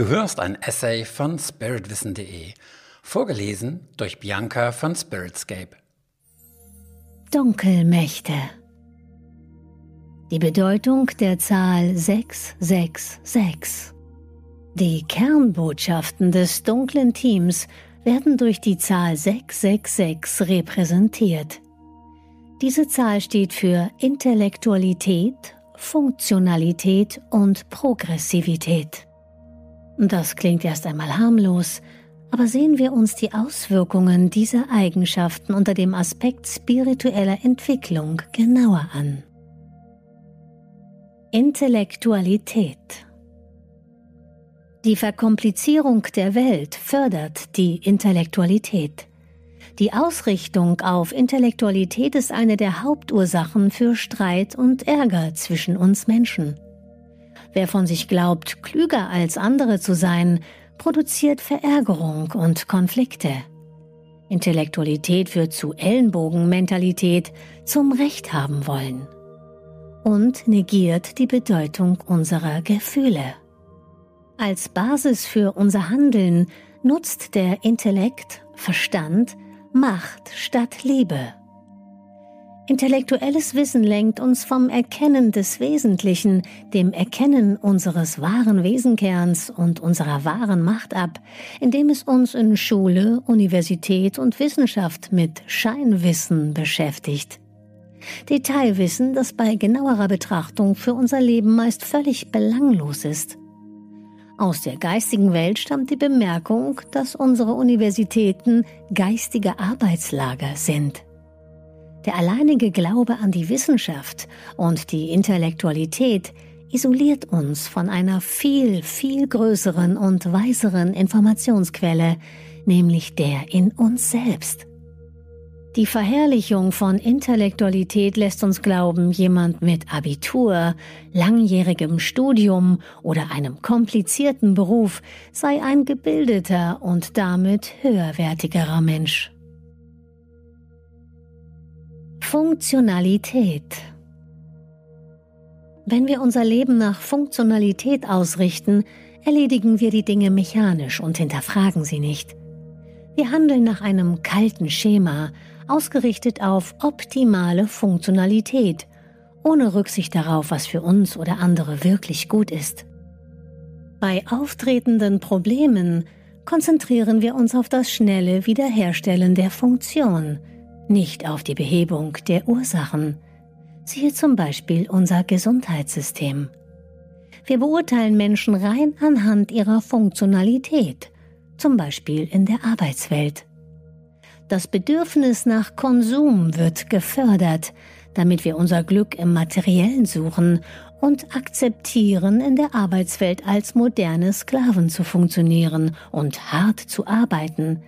Du hörst ein Essay von spiritwissen.de, vorgelesen durch Bianca von Spiritscape. Dunkelmächte. Die Bedeutung der Zahl 666. Die Kernbotschaften des dunklen Teams werden durch die Zahl 666 repräsentiert. Diese Zahl steht für Intellektualität, Funktionalität und Progressivität. Das klingt erst einmal harmlos, aber sehen wir uns die Auswirkungen dieser Eigenschaften unter dem Aspekt spiritueller Entwicklung genauer an. Intellektualität Die Verkomplizierung der Welt fördert die Intellektualität. Die Ausrichtung auf Intellektualität ist eine der Hauptursachen für Streit und Ärger zwischen uns Menschen. Wer von sich glaubt, klüger als andere zu sein, produziert Verärgerung und Konflikte. Intellektualität führt zu Ellenbogenmentalität, zum Recht haben wollen. Und negiert die Bedeutung unserer Gefühle. Als Basis für unser Handeln nutzt der Intellekt, Verstand, Macht statt Liebe. Intellektuelles Wissen lenkt uns vom Erkennen des Wesentlichen, dem Erkennen unseres wahren Wesenkerns und unserer wahren Macht ab, indem es uns in Schule, Universität und Wissenschaft mit Scheinwissen beschäftigt. Detailwissen, das bei genauerer Betrachtung für unser Leben meist völlig belanglos ist. Aus der geistigen Welt stammt die Bemerkung, dass unsere Universitäten geistige Arbeitslager sind. Der alleinige Glaube an die Wissenschaft und die Intellektualität isoliert uns von einer viel, viel größeren und weiseren Informationsquelle, nämlich der in uns selbst. Die Verherrlichung von Intellektualität lässt uns glauben, jemand mit Abitur, langjährigem Studium oder einem komplizierten Beruf sei ein gebildeter und damit höherwertigerer Mensch. Funktionalität. Wenn wir unser Leben nach Funktionalität ausrichten, erledigen wir die Dinge mechanisch und hinterfragen sie nicht. Wir handeln nach einem kalten Schema, ausgerichtet auf optimale Funktionalität, ohne Rücksicht darauf, was für uns oder andere wirklich gut ist. Bei auftretenden Problemen konzentrieren wir uns auf das schnelle Wiederherstellen der Funktion – nicht auf die Behebung der Ursachen. Siehe zum Beispiel unser Gesundheitssystem. Wir beurteilen Menschen rein anhand ihrer Funktionalität, zum Beispiel in der Arbeitswelt. Das Bedürfnis nach Konsum wird gefördert, damit wir unser Glück im Materiellen suchen und akzeptieren, in der Arbeitswelt als moderne Sklaven zu funktionieren und hart zu arbeiten,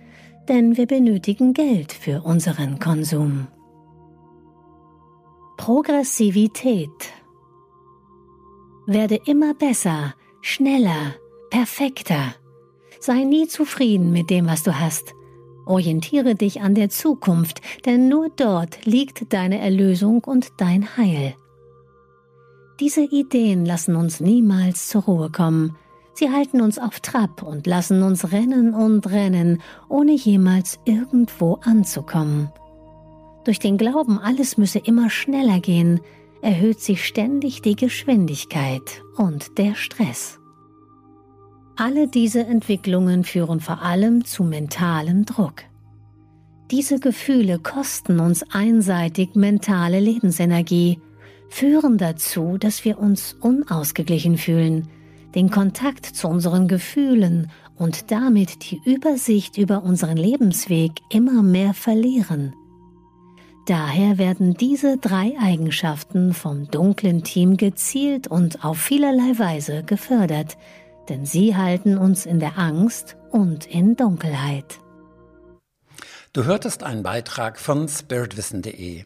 denn wir benötigen Geld für unseren Konsum. Progressivität Werde immer besser, schneller, perfekter. Sei nie zufrieden mit dem, was du hast. Orientiere dich an der Zukunft, denn nur dort liegt deine Erlösung und dein Heil. Diese Ideen lassen uns niemals zur Ruhe kommen, Sie halten uns auf Trab und lassen uns rennen und rennen, ohne jemals irgendwo anzukommen. Durch den Glauben, alles müsse immer schneller gehen, erhöht sich ständig die Geschwindigkeit und der Stress. Alle diese Entwicklungen führen vor allem zu mentalem Druck. Diese Gefühle kosten uns einseitig mentale Lebensenergie, führen dazu, dass wir uns unausgeglichen fühlen, den Kontakt zu unseren Gefühlen und damit die Übersicht über unseren Lebensweg immer mehr verlieren. Daher werden diese drei Eigenschaften vom dunklen Team gezielt und auf vielerlei Weise gefördert, denn sie halten uns in der Angst und in Dunkelheit. Du hörtest einen Beitrag von spiritwissen.de.